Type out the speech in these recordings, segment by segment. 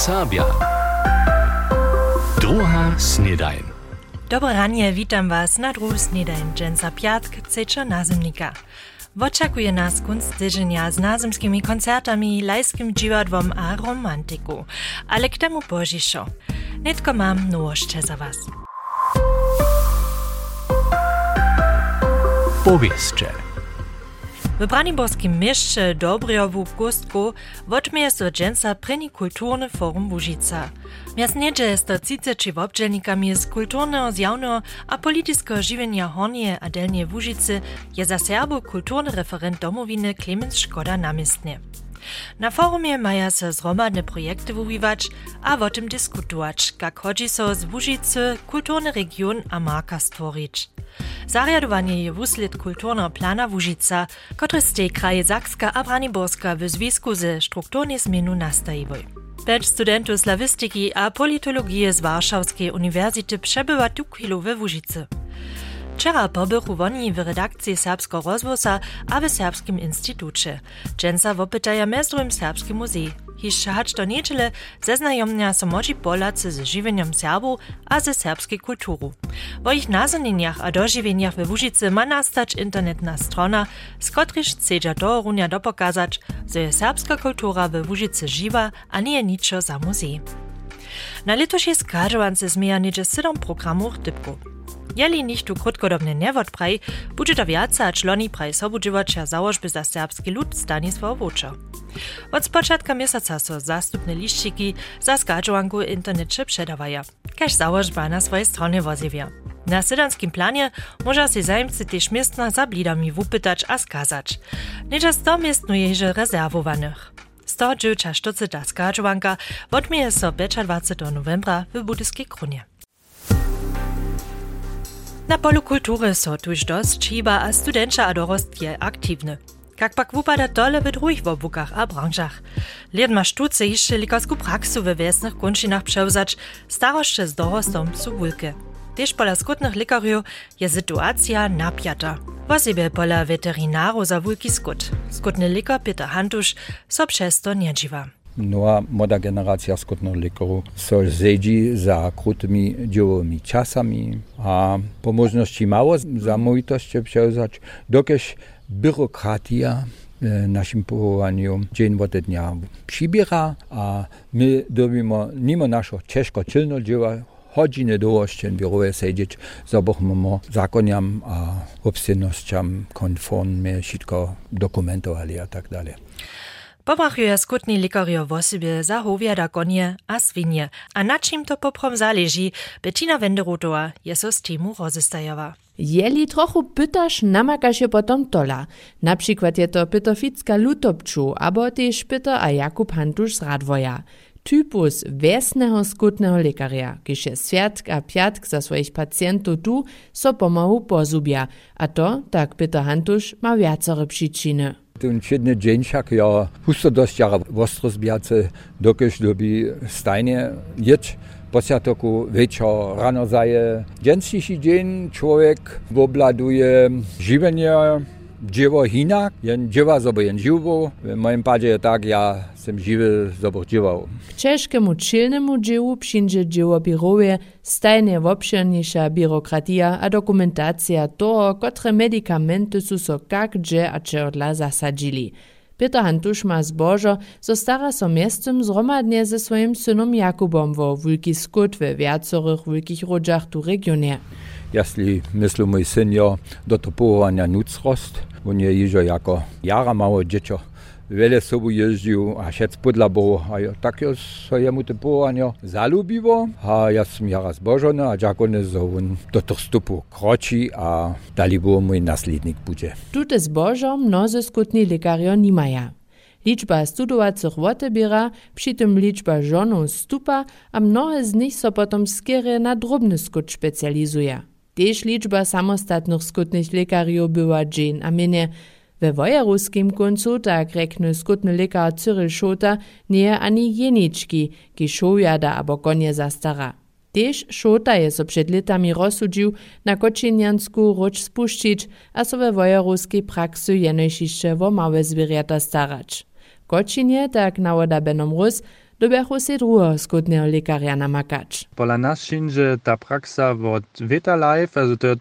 Sabia. Druga snedajn. Dobre ranie, witam was na druhu snedajn Jensa Piatk, ceča nazemnika. Oczekuje nas kunst tydzienia z nazemskimi koncertami, lajskim dziwadłom a romantiku. Ale k temu bożiszo. Nitko mam nowości za was. Powieście. W Braniborskim mieście Dobriowu w Gustku wotmieje so dżęsa preni kulturny forum Łužica. Miast niedzie jest to ciceči wobdźelnikami z kulturnego, zjawnego a politycznego żywienia Hornie a Delnie Łužicy je za Serbu kulturny referent domowiny Clemens Szkoda namiestnie. Na forumie maja se zromadne projekty wuwiwać, a o tym jak chodzi so z Łužicy kulturny region a marka stworzyć. Zarjadowanie je wuslit kulturnego plana Łužica, który z kraje Zakska a Braniborska w związku ze strukturnie zmienu nastajiwoj. Pięć studentów slawistyki a politologii z Warszawskiej Uniwersytety przebywa tu chwilu we Łužicy. Wczera pobychu woni w redakcji Serbsko Rozwosa a w Serbskim Instytucie. Dżęsa wopytaja mezdrym Serbskim Muzej. Jeszcze hacz do niedziele zeznajomnia so moci Polacy z żywieniem Serbu a ze serbskiej kulturu. W ich nazanieniach a dożywieniach we Łužicy ma nastać internetna strona, z kotryż chcedza do runia dopokazać, że je serbska kultura we Łužicy żywa, a nie niczo za muzej. Na letošej skarżowance zmija niedzie 7 programów typku. Jeli nicht tu krótkodobny niewod praj, bude to wiaca a czloni praj sobudziwacza założby za serbski lud Stanisław Wuczo. Od spoczętka miesiąca so zastupne liściki za skarżowanku internecie przedawaja, każ założba na swojej stronie wozywia. Na sydanskim planie może się zajemcy też miestna za blidami wupytać a skazać. Nicza 100 miestnuje że rezerwowanych. 100 dziewcza sztuce ta skarżowanka odmieje so 25 novembra w Budyskiej Krunie. Na polu kultury so tuż dost čiba a studenča a dorost je aktywny. Jak pak wupada dole w drugich wobukach a branżach. Lid ma sztuce jeszcze likarsku praksu we wiesnych kunšinach przełzać, staroszcze z dorostom su wulke. Też pola skutnych likariów je sytuacja napiata. Wosibie pola weterinaru za wulki skut. Skutny likar Peter Hantusz so przez to nie. Nowa młoda generacja skutnych lekarów so zedzi za krótkymi dziełowymi czasami, a po możności mało zamówitości przełzać, dokież byrokratia w naszym powołaniu dzień od dnia przybiera, a my dobimy mimo naszego ciężko czynno dzieła hodiny dłuższe biurowe siedzieć, zobochmy zakoniam a obstojnościom konformnie wszystko dokumentowali a tak dalej. Pomachuje skutni likario w osobie zachowiada konie a swinie, a na czym to poprom zależy, Bettina Wenderotowa je so z temu rozestajowa. Jeli trochu pytasz, namakaš je potom tola. Na przykład je to Pytoficka Lutopczu, abo też Pyto a Jakub Hantusz z Radwoja. Typus wiesnego skutnego lekaria, kiż je światk a piatk za swoich pacjentów tu so pomału pozubia, a to, tak Pyto Hantusz, ma wiacore przyczyny. Siedny dzień, jak ja pusto dość jara ostro zbiace, dokeż dobi stajnie jeć, Posia toku wieczor rano zaje. Dzięcniejszy dzień człowiek obladuje żywienie dzieło hinak, jen dziewa zobo jen. W moim padzie tak, ja jestem żywy zobo dziewał. K czylnemu dziełu przyjdzie dzieło biurowe stajnie obszerniejsza biurokratia a dokumentacja toho, kotre medikamenty su so kak gdzie a cze odla zasadzili. Peter Hantusz ma zbożo, zo stara so miestem zromadnie ze swoim synom Jakubom wo wulki skut we wiacorych wulkich rodzach tu regionie. Jeśli myśli mój syn jo do to powołania nucrost, on je jako jara dziecko wiele sobą jeździł, a szedł podla było, a ja, tak jo so jemu te powołania zalubiło, a ja sam jara zbożony, a jak on so on do tych stupu kroci, a dali było mój naslednik będzie. Tute zbożo mnozy skutni lekario nimaja. Liczba studowacych wotebiera, przy tym liczba żonów stupa, a mnohe z nich so skiery na drobny skut specjalizuje. Też liczba samostatnych skutnych lekariów była dzień, a mienie we wojeruskim koncu, tak rekny skutny lekar Cyril Schota, nie ani jeniczki, ki šoujada abo konie zastara. Tež Šota je so před letami rozsudžił na kočinjansku roč spuščić, a so we wojeruskiej praksy jenojšišće wo małe zwierzęta starać. Kočinje, tak nawoda Benom Rus, dobiachu se drugo skutného lekarja namakać. Pola že ta praksa od Veta Life, also to je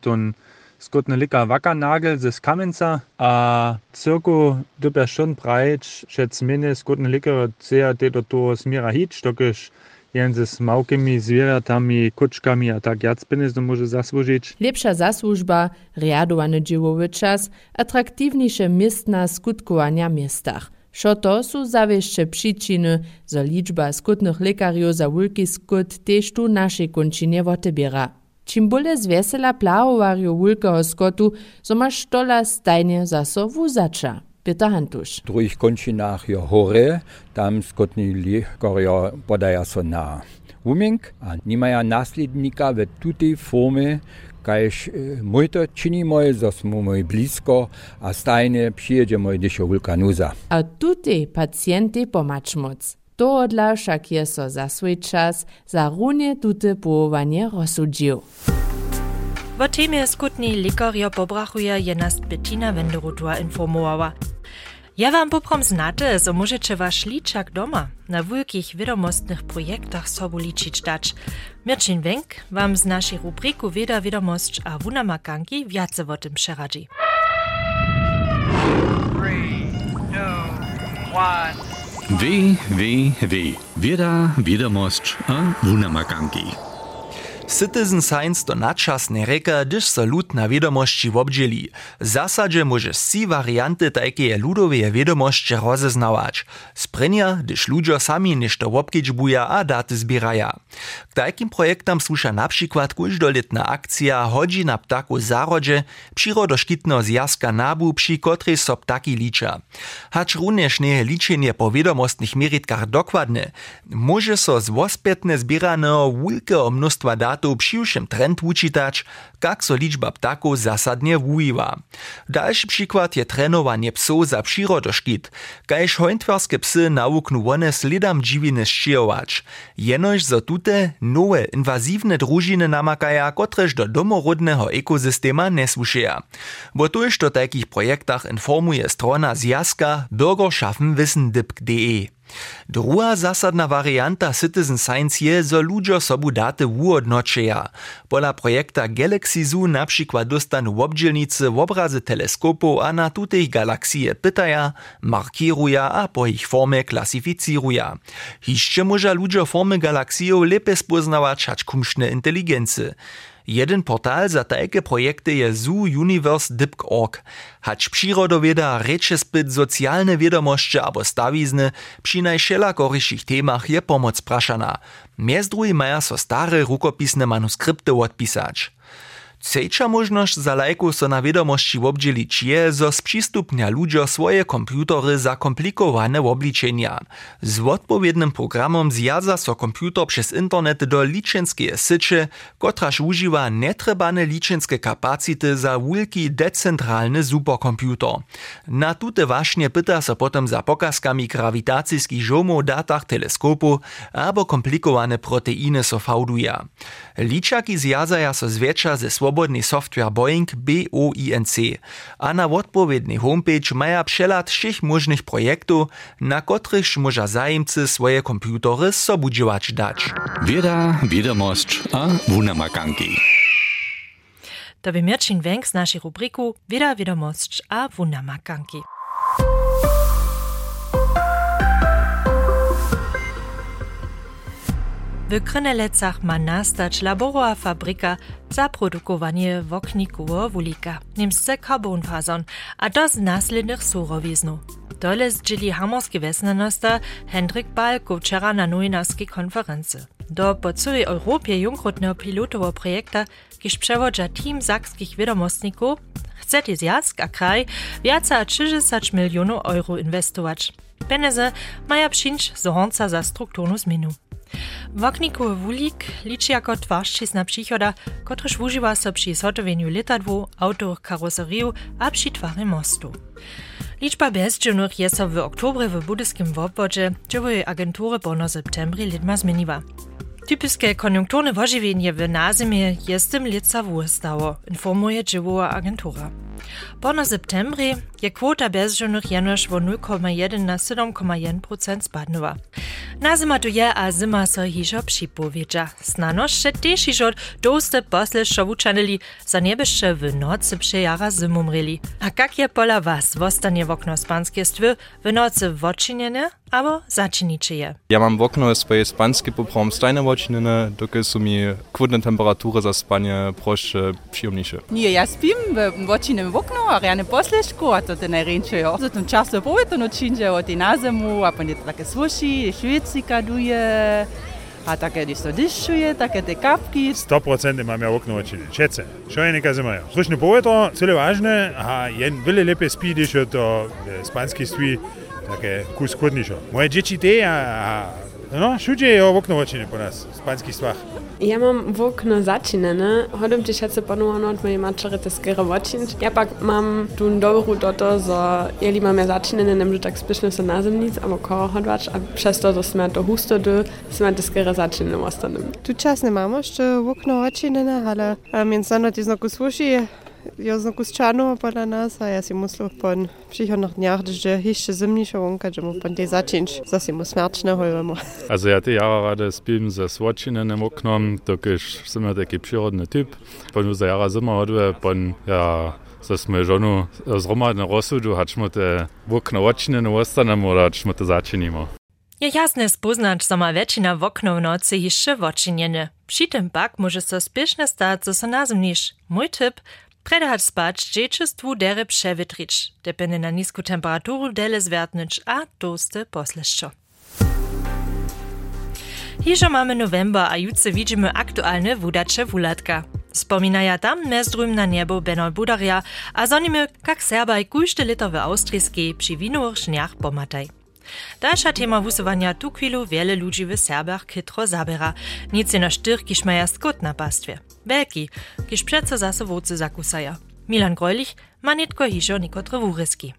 skotna lika Wackernagel z Kamenca, a cirku dobja šon prajč, šec mene skotna lika ceja te do to smira hič, tokiš jen ze smavkimi zvjeratami, kočkami, a tak jac penis to može zaslužić. Lepša zaslužba, rjadovane dživovi čas, atraktivnejše mestna skutkovanja mestah. Šo to su zavešče pričiny, za ličba skutnih lekarjev za vulki skut tež tu naše končine votebira. Čim bolje zvesela plawowarju wulkeho skotu, so ma štola stajnie zaso wuzacza. Peter Hantuš. Drugih končinah je hore, tam skotni lihkorjo podaja so na umink, a nimajo naslednika v tuti forme, kajž eh, moj to činimo, da smo moj blisko, a stajne přijedemo, když je vulkanuza. A tuti pacijenti pomač moc. To odla však je so za swój czas za runie tute połowanie rozsudził. W temie skutni lekaria pobrachuje je nas Bettina Wenderutua informowała. Ja wam poprom znate, so możecie wasz liczak doma na wielkich wiadomostnych projektach sobu liczyć dać. Mirczyn Wenk wam z naszej rubriku Wieda Wiadomość a Wunamakanki wiace o tym przeradzi. W, W, W. Wieda, Wiadomość a Wunamakanki. Citizen Science to nadčasne reka, gdyż so lud na wiadomości wobdzieli. W zasadzie może si varianty takie ludowe wiadomości rozeznawać. Sprenia, gdyż ludzie sami nešto wobkedźbuja a daty zbieraja. K takim projektam słusza na przykład każdoletna akcja Hodzi na ptaku zarodzie, przyrodoszkitno zjazka nabu, przy kotrej so ptaki licza. Hacz również nie po wiadomostnych meritkach dokładne, może so z wospetne zbieranego wielkiego mnóstwa dat to přiwšem trend učitać, kak so liczba ptaków zasadnie wujiwa. Dalszy przykład je trenowanie psów za przyrodoszkit, kajż hojntwarskie psy nauknu one slidam dziwiny szczyjować. Jenoż zo tute nowe inwazywne drużyny namakaja, kotreż do domorodnego ekosystema nesłuszeja. Bo tuż do takich projektach informuje strona zjazka bürgerschaffenwissen.de. Druga zasadna varianta Citizen Science je, zo ludzie sobu daty wuodnočeja. Pola projekta Galaxy Zoo na przykład dostanu obdzielnicy obrazy teleskopów a na tutej galaksije pytaja, markiruja a po ich formie klasyficyruja. Hiszcze może ludzie formy galaksijów lepiej spoznawać hać kumszne inteligency. Jeden portal za takie projekty je zoouniverse.org. Hać przyrodowieda reče spyt socjalne wiadomości abo stawizny przy najszelakoryszych temach je pomoc praszana. Drugi maja so stare rukopisne manuskrypty odpisać. Trzecza możność za lajku so na wiadomości obdzielić je, zo sprzystupnia ludzie swoje komputery za komplikowane obliczenia. Z odpowiednim programom zjadza so komputer przez internet do liczenskie sycie, kotraż używa netrebane liczenskie kapacity za wielki decentralny superkomputer. Na tute właśnie pyta so potem za pokazkami grawitacyjskich żomów datach teleskopu albo komplikowane proteiny so fałduja. Liczaki zjadzaja so zwiecza ze swobodny software Boeing BOINC, a na odpowiedni homepage maja przelat všich możnych projektów, na których może zajemcy swoje komputery sobudziwać dać. Wieda, Wiadomość a Wunamakanki. To by Mirčin Wenk z naszej rubriku Wieda, Wiadomość a Wunamakanki. W Krynelecach ma nastać laborowa fabryka za produkowanie woknikowo wulika, niemsce carbonfazon, a to z následnych surowiznów. Dole zdzieli hamorskie wesnanosta Hendrik Balko wczera na nowinarskiej konferencji. Do po całej Europie junkrotnego pilotowo projekta, kiż przewodza team zakskich wiadomostników, chce zjazd a kraj więcej a 30 milionów euro inwestować. Pieniądze mają przyjść z za strukturną zmianę. Woknikowy wulik liczy jako twarzczyzna przychoda, kotryż używa so przy zhotowieniu letadłu, autoch, karoseriju a przy twarzy mostu. Liczba bezdzielnych jest w oktobre w budyskim obwodzie, dziewoje agentury po no septembri lidma zmieniła. Typiskie koniunkturne ożywienie w nazimie jest tym lica stało, informuje dziewowa agentura. Po septembri je kwota bezdzielnych jenoż o 0,1 na 7,1% spadnęła. Na zima tu je, a zima so hižo připowiedža. Snano še tež hižo doste posle šovučanili, za nebeše v noci przejara zimumreli. A kak je pola was, vostanie w okno spanskie stwy, w nocy wočinjene, abo začiniče je? Ja mam w okno swoje spanskie poprom stajne wočinjene, dokud su mi kvodne temperatury za spanie prošće przyjemniejsze. Nie, ja spim w wočinem wokno, rjane posleško, a to te ne rinčejo. Zatim často povedo nočinže od in na zemu, a pa ne tako sluši, švici kaduje. A také, když to dišuje, také ty kapky. 100% imam ja okno oči, čece, še je nekaj zemlja. Slušno povedo, celo važne, a je vele lepe spi, když je eh, to spanski svi, také kus kodnišo. Moje dječi te, a, a No, všude je o okno očine po nás, spanský svah. Ja mam v okno začinené, hodím ti šace ponúhano, od mojej mačere to skoro. Ja pak mám tú dobrú toto, zo jeli máme začinené, nemôžu tak spešne sa na zemnic, alebo koho a přes to, že to husto do, sme to skoro začinené. Tu čas nemáme ešte v okno očinené, ale między mnou ti znovu ja znowu z czarno pola nas, a ja si musel pon przychodnych dniach, że jeszcze zimniejsza łąka, że mu pon tej zaczynć, że si mu smerczne holwemo. Also ja te jara rade spim ze swačinem oknom, dokiž sem ja taki przyrodny typ. Pon za jara zima odve, pon ja so sme žonu zromadne rozsudu, hačmo te okno očinene ostanem, oder hačmo te začinimo. Je jasne spoznać, że ma väčšina w okno w nocy jeszcze wočinjene. Przy tym pak może so spieszne stać, że so nazimnisz. Mój tip, Spać dzieciństwu dere przewytrić, depende na nisku temperaturu dele zwertnić, a toste posleszczo. Hižo mamy november, a jutce widzimy aktualne wudacze wulatka. Wspominaja tam mezdrum na niebo Benol Budaria, a zonimy, kak Serbaj kujšte lito w austrijskiej przy winuch szniach pomataj. Dalsza tema wusowania tu chwilu wiele ludzi w Serbach kytro zabera, nic na sztyr, kiż maja skut na pastwie. Belki, kiż przeco zase wódzy zakusaja. Milan Greulich ma nitko hižo nikotre wuryski.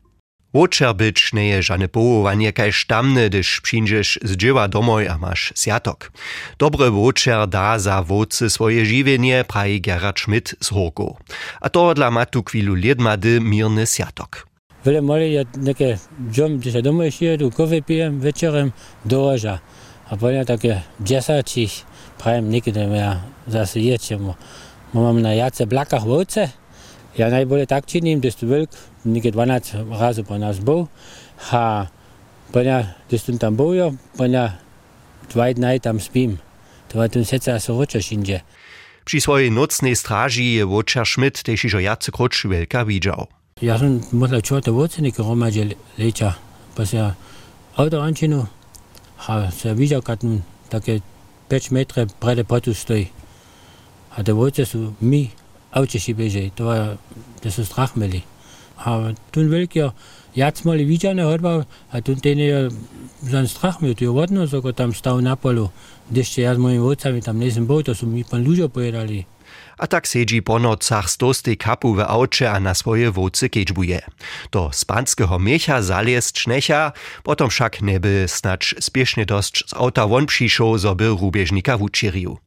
Wočer nie je żadne powołanie kaj sztamne, gdyż przyjdziesz z dzieła domoj a masz siatok. Dobry wočer da za wódcy swoje żywienie, praji Gerard Schmidt z Horko. A to dla matu chwilu liedmady mirny siatok. Wiele moli ja takie dżom, gdzie się domoj przyjedu, kawę pijem wieczorem do. A potem takie dziesięcich, Pravim, nekaj, ja, da se je, če imam na jace blakah volce, ja najbolje tak činim, da stu velik, nekaj 12 razov pa nas bo, ha, pa ja, da stu tam bojo, pa ja, dva dni tam spim, to je tu srca se hočeš inže. Przy swojej nocnej straży je Wojciech Schmidt też już jacy kroć wielka widział. Ja sam myślał, że to wocenik romadzie lecia, bo się ja, auto anczynu, a się widział, kad takie 5 metre prede potu stoji. A devojce su mi avčeši beže, to je, da so strah imeli. A tu velikijo, jaz smo li viđane hodba, a tu te ne zan strah imel, tu je vodno, so ko tam stav na polu, dešte jaz z mojimi vodcami tam nisem bil, to so mi pa lužo pojedali. A tak sedzi po nocach stosty kapu w aucie a na swoje wódce kečbuje. Do spanskiego miecha zaliest sznecha, potom však neby snacz spiesznie dość z auta won przyszło, zoby rubieżnika wučirił.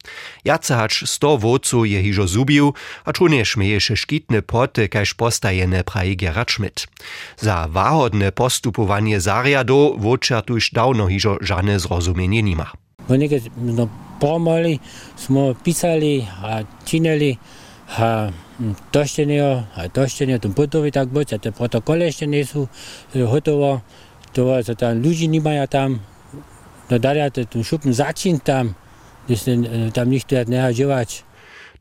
Jace hacz sto wódcu je zubił, a czunie szmieješe szkitne poty, kaž postajene praji Gerard Schmidt. Za wahodne postupowanie zariado wódczar tuż dawno hižo żadne zrozumienie nima. Oni no, pomaly smo pisali, a činili, a to še ne, a to še ne, tam potovi tak bo, te protokole še niso gotovo, e, to so tam ljudi nimajo tam, no dalje, tam šupn začin e, tam, da se tam nihče ne živač.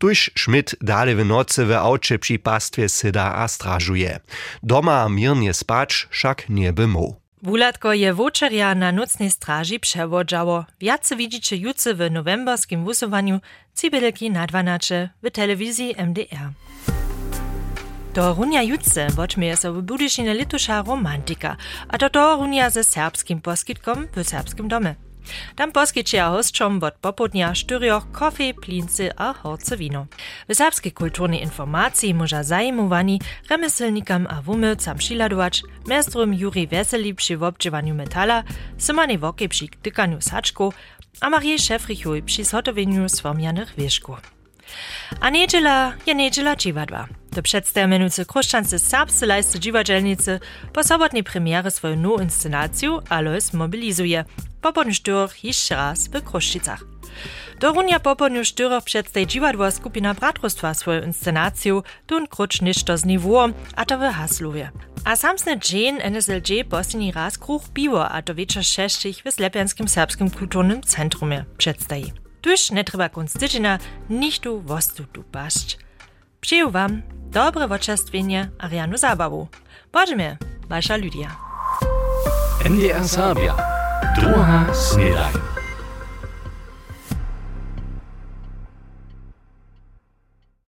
Tuž Schmidt dalej v noce v avče pri pastvě sedá a stražuje. Doma mirnie spać, však nie by mu. Wulatko je wočerja na nocnej straži przewodżało. Wiace widzicie jutce w novemberskim wusowaniu Cibelki na 12 w telewizji MDR. Do runia jutce wočmieje so w litusza romantika, a to do runia ze serbskim poskitkom w serbskim domie. Tam poskyčia hosťom od popodnia štyrioch kofy, plincy a horce wino. W serbskiej kulturnej informacji może zajmowani remeselnikam a wumylcam šiladować, mestrum Juri Weseli przy wobdziewaniu metala, Symanie Woke przy tykaniu saczku, a Marie Szefrichuj przy zhotowieniu sformianych wieszków. A niedziela je niedziela. Do przedstawiający kruszczance serbscy lajscy dziwadzielnicy po sobotniej premierze swoją nową inscenację Alois mobilizuje. popolny sztyrach jeszcze raz w Kruszczycach. Do runia popolny sztyrach przedstawi dziwadła skupina Bratrostwa swoją inscenację, tun krucz niszto z niwu, a to w Haslowie. A samsny dzień NSLG posledni raz kruch piwo, a to wieczór sześcich w Slepianskim Serbskim Kulturnym Centrumie przedstawi. Tuż nie trzeba konstyczyna nichtu wostu tu paść. Przyjął wam dobre woczestwienie Arianu Zabawu. Bożymie, wasza Lydia. NDR Sabia. Druga Snedaj.